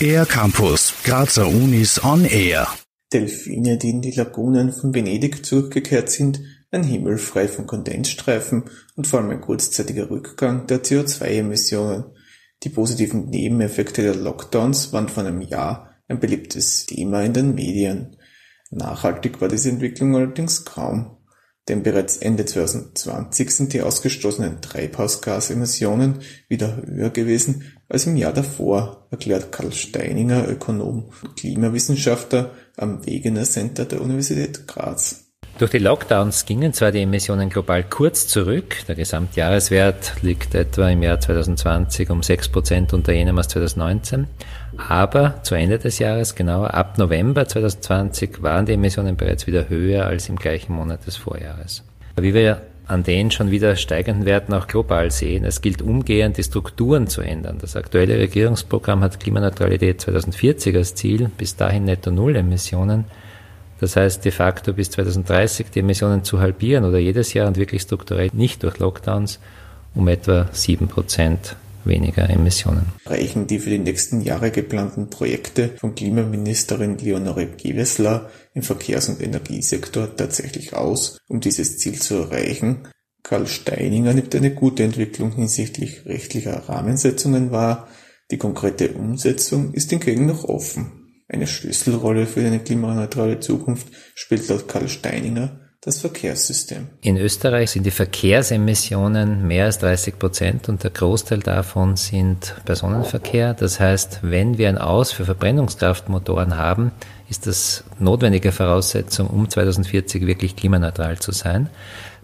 Air Campus, Grazer Unis on Air. Delfine, die in die Lagunen von Venedig zurückgekehrt sind, ein Himmel frei von Kondensstreifen und vor allem ein kurzzeitiger Rückgang der CO2-Emissionen. Die positiven Nebeneffekte der Lockdowns waren vor einem Jahr ein beliebtes Thema in den Medien. Nachhaltig war diese Entwicklung allerdings kaum, denn bereits Ende 2020 sind die ausgestoßenen Treibhausgasemissionen wieder höher gewesen als im Jahr davor, erklärt Karl Steininger, Ökonom und Klimawissenschaftler am Wegener Center der Universität Graz. Durch die Lockdowns gingen zwar die Emissionen global kurz zurück, der Gesamtjahreswert liegt etwa im Jahr 2020 um 6% unter jenem aus 2019, aber zu Ende des Jahres, genauer ab November 2020, waren die Emissionen bereits wieder höher als im gleichen Monat des Vorjahres. Wie wir an den schon wieder steigenden Werten auch global sehen, es gilt umgehend, die Strukturen zu ändern. Das aktuelle Regierungsprogramm hat Klimaneutralität 2040 als Ziel, bis dahin netto Null Emissionen. Das heißt, de facto bis 2030 die Emissionen zu halbieren oder jedes Jahr und wirklich strukturell nicht durch Lockdowns um etwa sieben Prozent weniger Emissionen. Reichen die für die nächsten Jahre geplanten Projekte von Klimaministerin Leonore Gewessler im Verkehrs- und Energiesektor tatsächlich aus, um dieses Ziel zu erreichen? Karl Steininger nimmt eine gute Entwicklung hinsichtlich rechtlicher Rahmensetzungen wahr. Die konkrete Umsetzung ist hingegen noch offen. Eine Schlüsselrolle für eine klimaneutrale Zukunft spielt laut Karl Steininger das Verkehrssystem. In Österreich sind die Verkehrsemissionen mehr als 30 Prozent und der Großteil davon sind Personenverkehr. Das heißt, wenn wir ein Aus für Verbrennungskraftmotoren haben, ist das notwendige Voraussetzung, um 2040 wirklich klimaneutral zu sein.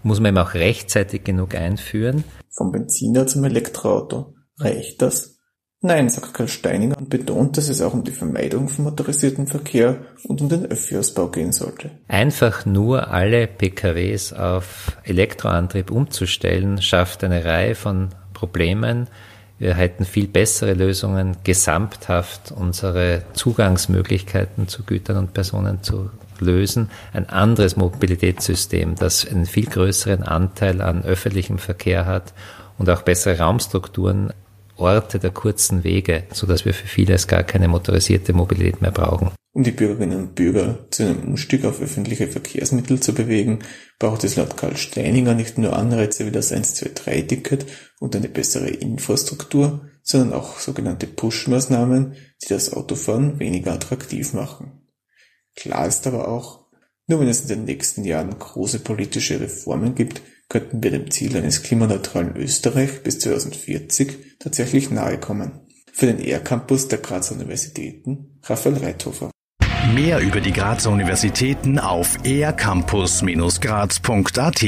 Muss man eben auch rechtzeitig genug einführen. Vom Benziner zum Elektroauto. Reicht das? Nein, sagt Karl Steininger und betont, dass es auch um die Vermeidung von motorisiertem Verkehr und um den Öffi-Ausbau gehen sollte. Einfach nur alle PKWs auf Elektroantrieb umzustellen, schafft eine Reihe von Problemen. Wir hätten viel bessere Lösungen, gesamthaft unsere Zugangsmöglichkeiten zu Gütern und Personen zu lösen. Ein anderes Mobilitätssystem, das einen viel größeren Anteil an öffentlichem Verkehr hat und auch bessere Raumstrukturen Orte der kurzen Wege, so dass wir für vieles gar keine motorisierte Mobilität mehr brauchen. Um die Bürgerinnen und Bürger zu einem Umstieg auf öffentliche Verkehrsmittel zu bewegen, braucht es laut Karl Steininger nicht nur Anreize wie das 123-Ticket und eine bessere Infrastruktur, sondern auch sogenannte Push-Maßnahmen, die das Autofahren weniger attraktiv machen. Klar ist aber auch, nur wenn es in den nächsten Jahren große politische Reformen gibt, könnten wir dem Ziel eines klimaneutralen Österreich bis 2040 tatsächlich nahe kommen. Für den ER-Campus der Grazer Universitäten Raphael Reithofer. Mehr über die Grazer Universitäten auf ercampus-graz.at